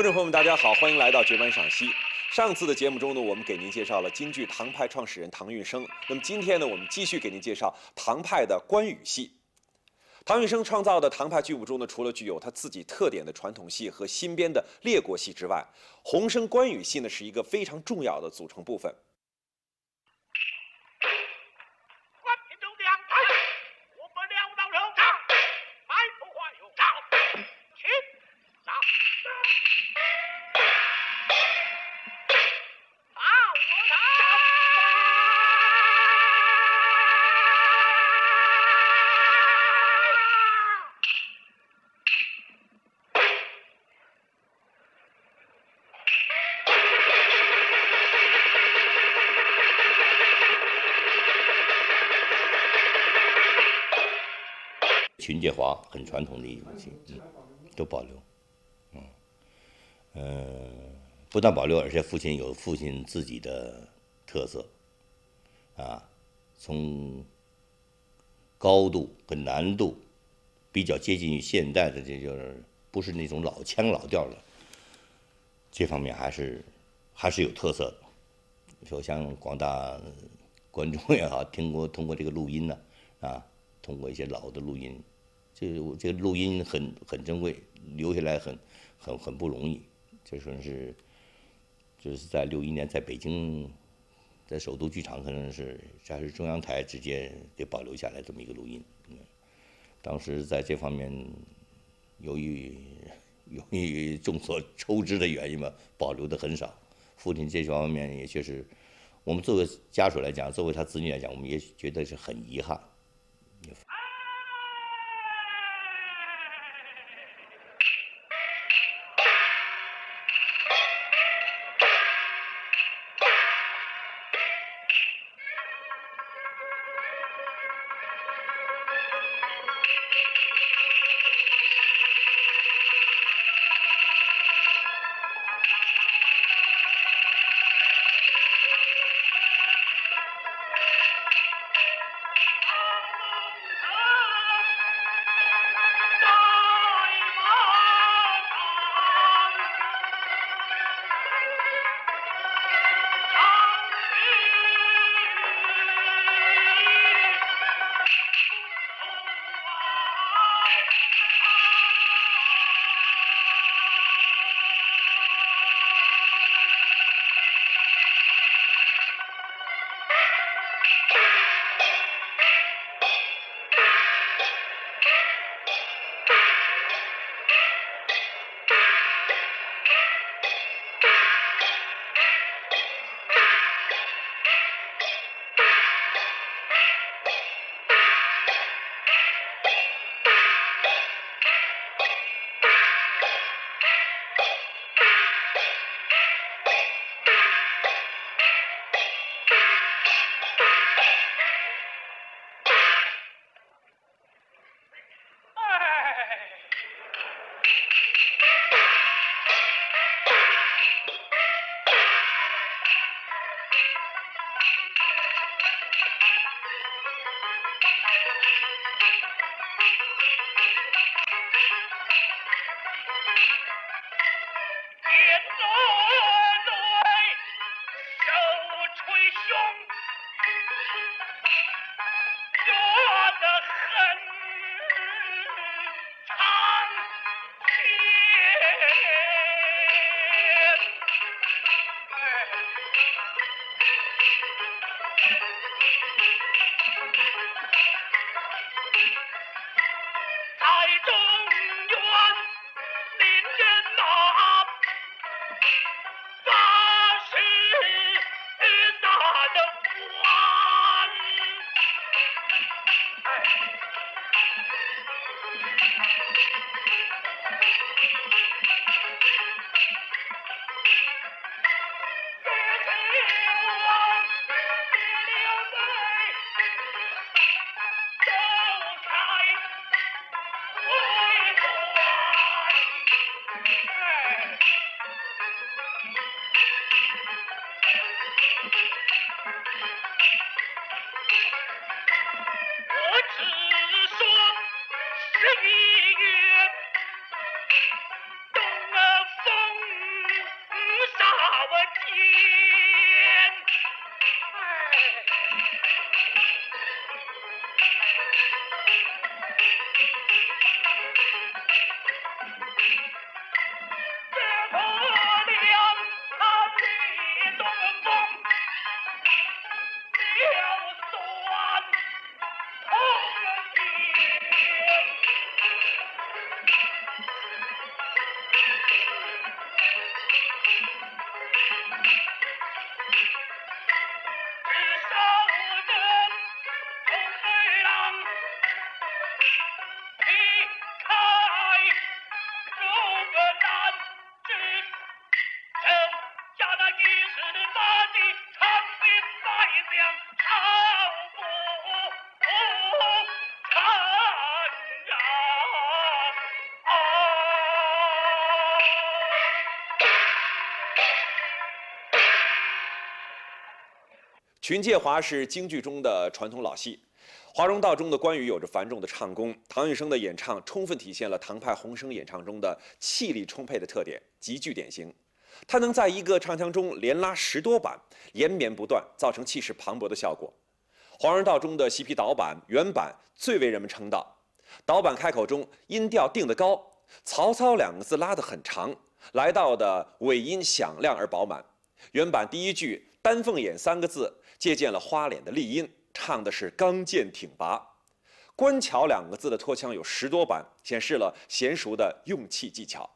观众朋友们，大家好，欢迎来到绝版赏析。上次的节目中呢，我们给您介绍了京剧唐派创始人唐运生。那么今天呢，我们继续给您介绍唐派的关羽戏。唐运生创造的唐派剧目中呢，除了具有他自己特点的传统戏和新编的列国戏之外，洪生关羽戏呢是一个非常重要的组成部分。群介华很传统的一种戏，嗯，都保留，嗯，呃，不但保留，而且父亲有父亲自己的特色，啊，从高度和难度比较接近于现代的，这就是不是那种老腔老调的，这方面还是还是有特色的。说像广大观众也好，听过通过这个录音呢，啊，通过一些老的录音，这个这个录音很很珍贵，留下来很很很不容易。就说是就是在六一年在北京，在首都剧场可能是还是中央台直接给保留下来这么一个录音。当时在这方面，由于由于众所周知的原因吧，保留的很少。父亲这方面也确实，我们作为家属来讲，作为他子女来讲，我们也觉得是很遗憾。在中西月东风杀我奸。群介华是京剧中的传统老戏，华容道中的关羽有着繁重的唱功，唐玉生的演唱充分体现了唐派红声演唱中的气力充沛的特点，极具典型。他能在一个唱腔中连拉十多板，连绵不断，造成气势磅礴的效果。华容道中的西皮导板、原板最为人们称道。导板开口中音调定得高，曹操两个字拉得很长，来到的尾音响亮而饱满。原版第一句“丹凤眼”三个字借鉴了花脸的丽音，唱的是刚健挺拔。官桥两个字的拖腔有十多板，显示了娴熟的用气技巧。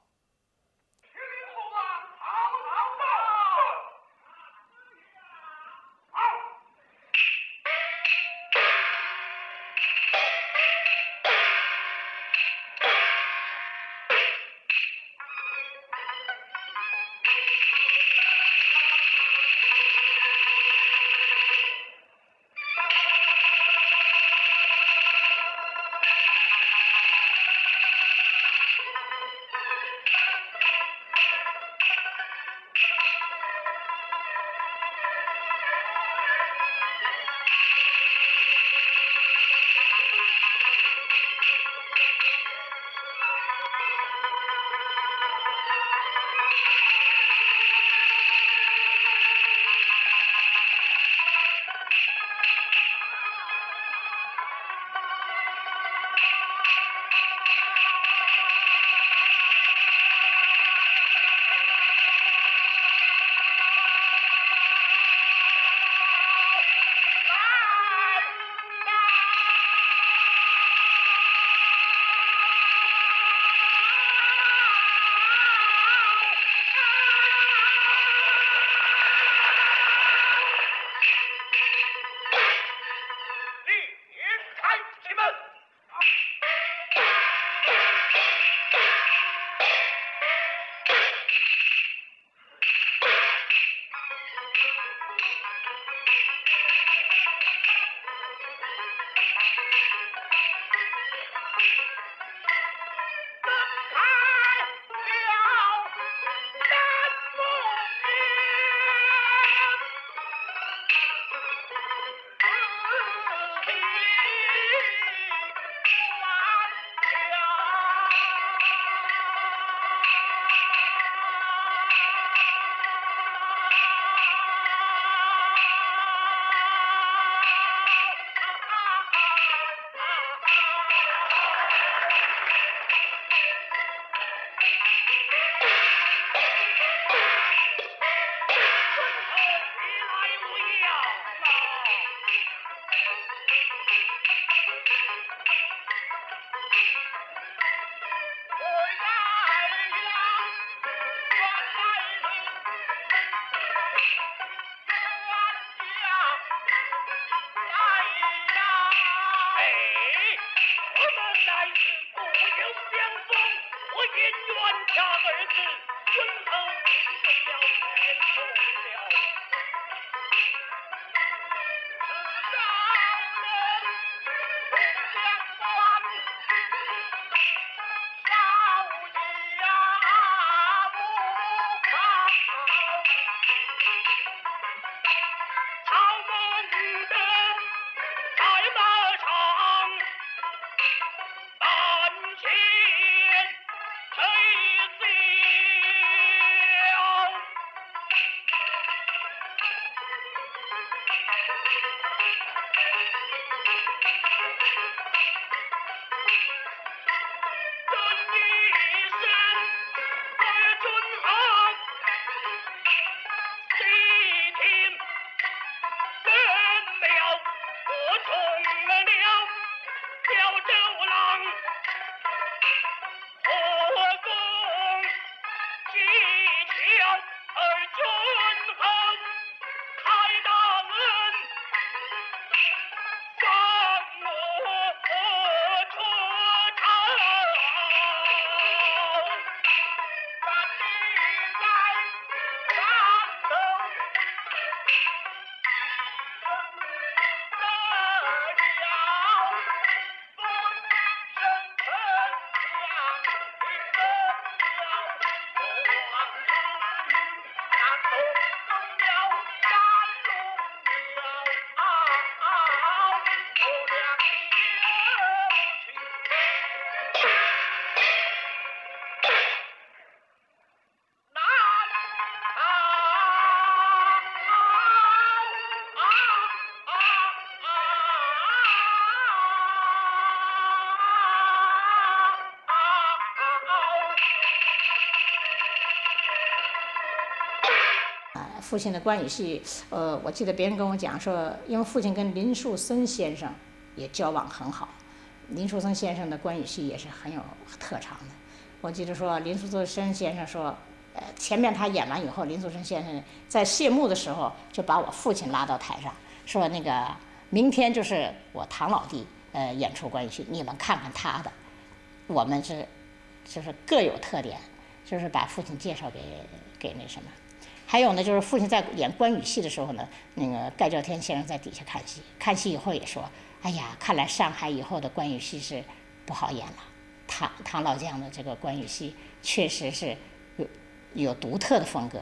我因父亲的关羽戏，呃，我记得别人跟我讲说，因为父亲跟林树森先生也交往很好，林树森先生的关羽戏也是很有特长的。我记得说林树森先生说，呃，前面他演完以后，林树森先生在谢幕的时候就把我父亲拉到台上，说那个明天就是我唐老弟呃演出关羽戏，你们看看他的，我们是就是各有特点，就是把父亲介绍给给那什么。还有呢，就是父亲在演关羽戏的时候呢，那个盖叫天先生在底下看戏，看戏以后也说：“哎呀，看来上海以后的关羽戏是不好演了。唐唐老将的这个关羽戏确实是有有独特的风格。”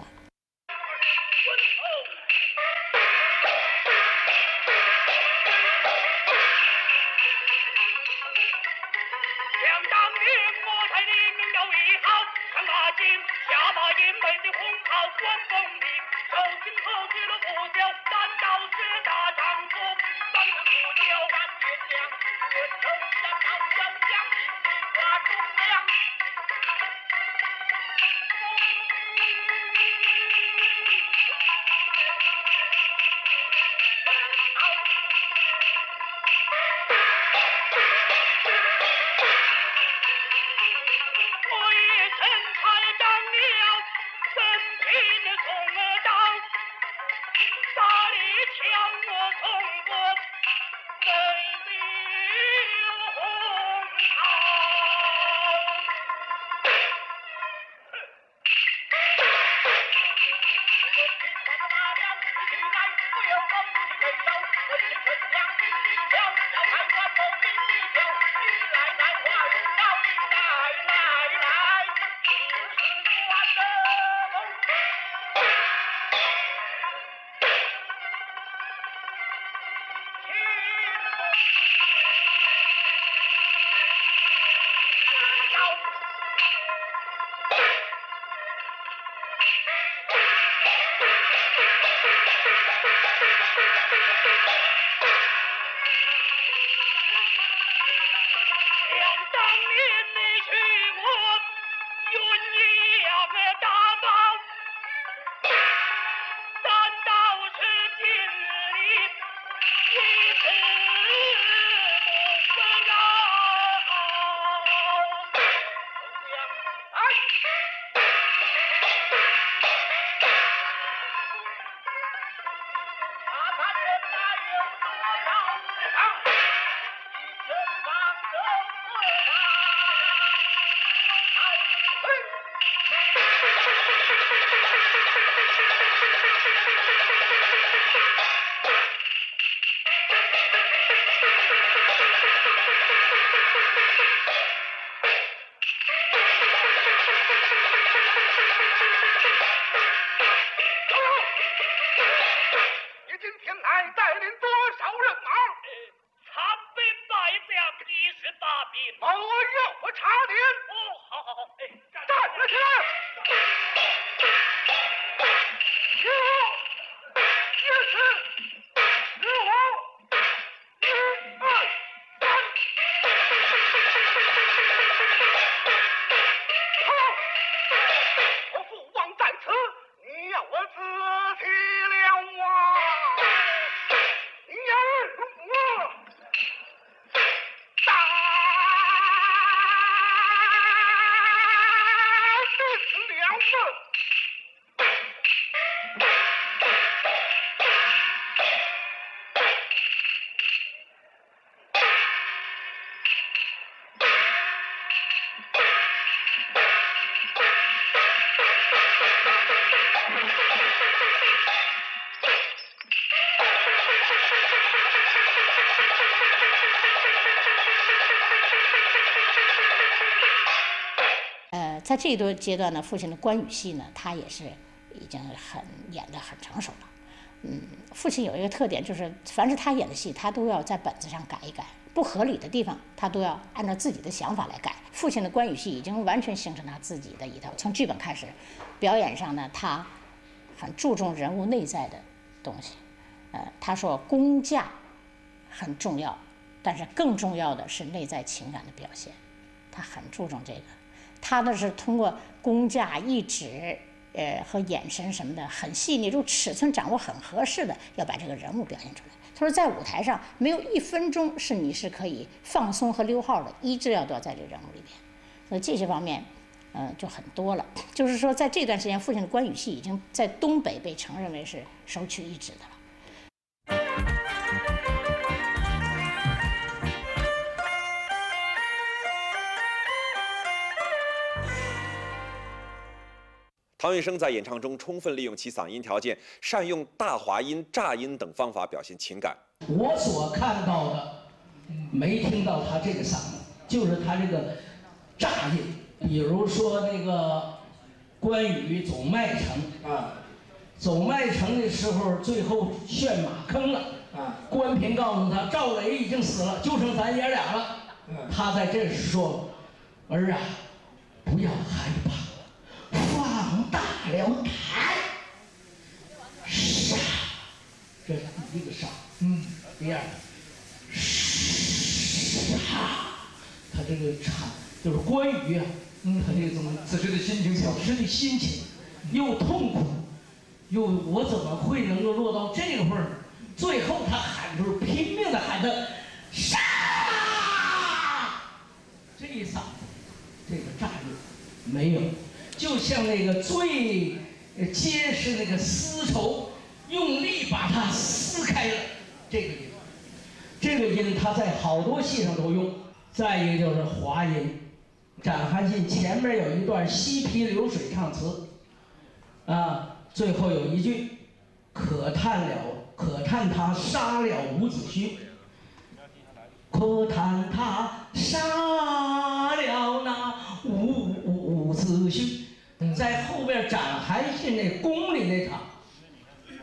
事了不？在这一段阶段呢，父亲的关羽戏呢，他也是已经很演得很成熟了。嗯，父亲有一个特点，就是凡是他演的戏，他都要在本子上改一改，不合理的地方，他都要按照自己的想法来改。父亲的关羽戏已经完全形成他自己的一套，从剧本开始，表演上呢，他很注重人物内在的东西。呃，他说功架很重要，但是更重要的是内在情感的表现，他很注重这个。他呢是通过工架一指呃和眼神什么的很细腻，就尺寸掌握很合适的，要把这个人物表现出来。他说在舞台上没有一分钟是你是可以放松和溜号的，一直要都要在这个人物里边。所以这些方面，呃就很多了。就是说在这段时间，父亲的关羽戏已经在东北被承认为是首屈一指的唐运生在演唱中充分利用其嗓音条件，善用大滑音、炸音等方法表现情感。我所看到的，没听到他这个嗓子，就是他这个炸音。比如说那个关羽走麦城啊，走麦城的时候，最后陷马坑了啊。关平告诉他，赵雷已经死了，就剩咱爷俩了。他在这时说：“儿啊，不要害怕，了台，杀。”这是第一个杀。嗯，第二个，杀，他这个唱就是关羽啊，嗯他这种此时的心情此时的心情，又痛苦，又我怎么会能够落到这个份儿？最后他喊出，拼命的喊的杀，这一嗓子，这个炸音没有，就像那个最结实那个丝绸，用力把它撕开了。这个音，这个音他在好多戏上都用。再一个就是滑音，《斩韩信》前面有一段西皮流水唱词，啊，最后有一句，可叹了，可叹他杀了伍子胥，可叹他杀了那伍伍子胥。在后边《展韩信》那宫里那场，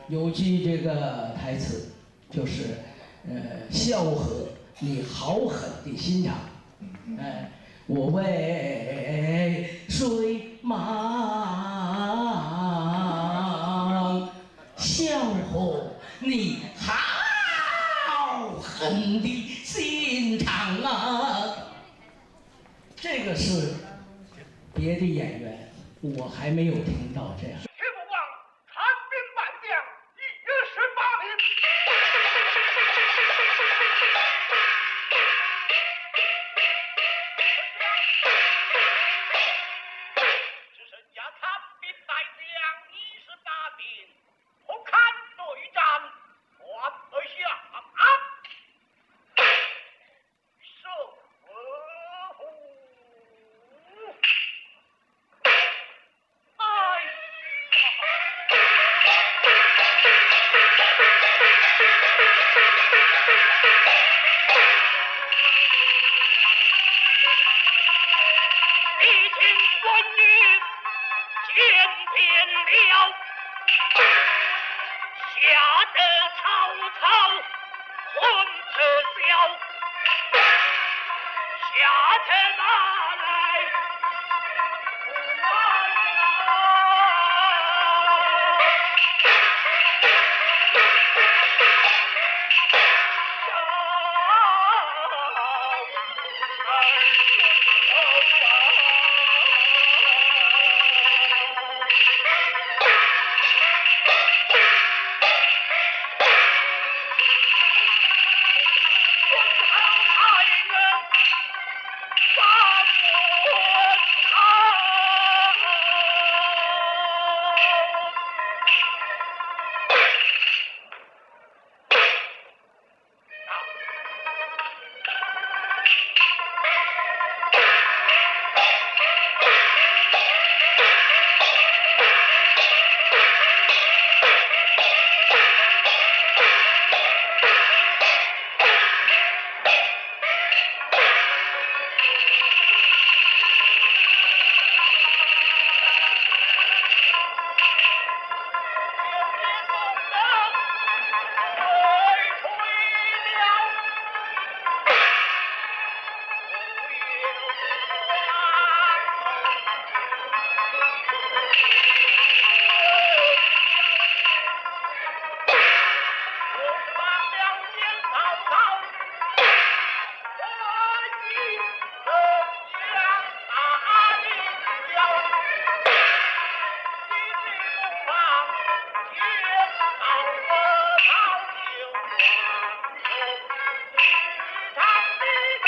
有句这个台词。就是，呃，萧何，你好狠的心肠，哎，我为谁忙？萧何，你好狠的心肠啊！这个是别的演员，我还没有听到这样。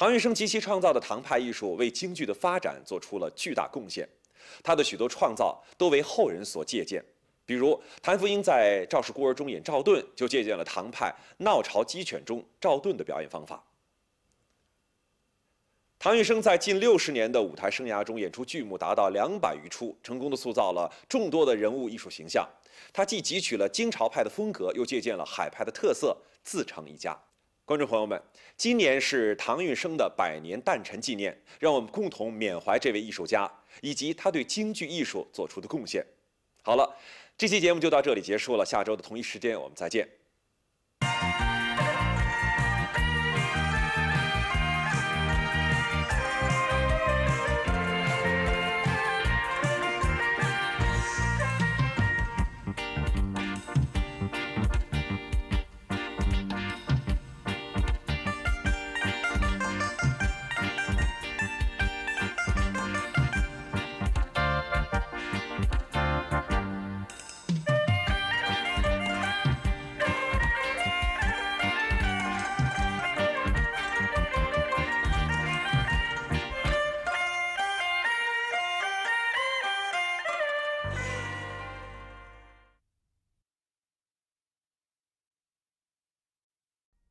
唐玉生及其创造的唐派艺术为京剧的发展做出了巨大贡献，他的许多创造都为后人所借鉴。比如谭福英在《赵氏孤儿》中演赵盾，就借鉴了唐派《闹巢鸡犬》中赵盾的表演方法。唐玉生在近六十年的舞台生涯中演出剧目达到两百余出，成功的塑造了众多的人物艺术形象。他既汲取了京朝派的风格，又借鉴了海派的特色，自成一家。观众朋友们，今年是唐运生的百年诞辰纪念，让我们共同缅怀这位艺术家以及他对京剧艺术做出的贡献。好了，这期节目就到这里结束了，下周的同一时间我们再见。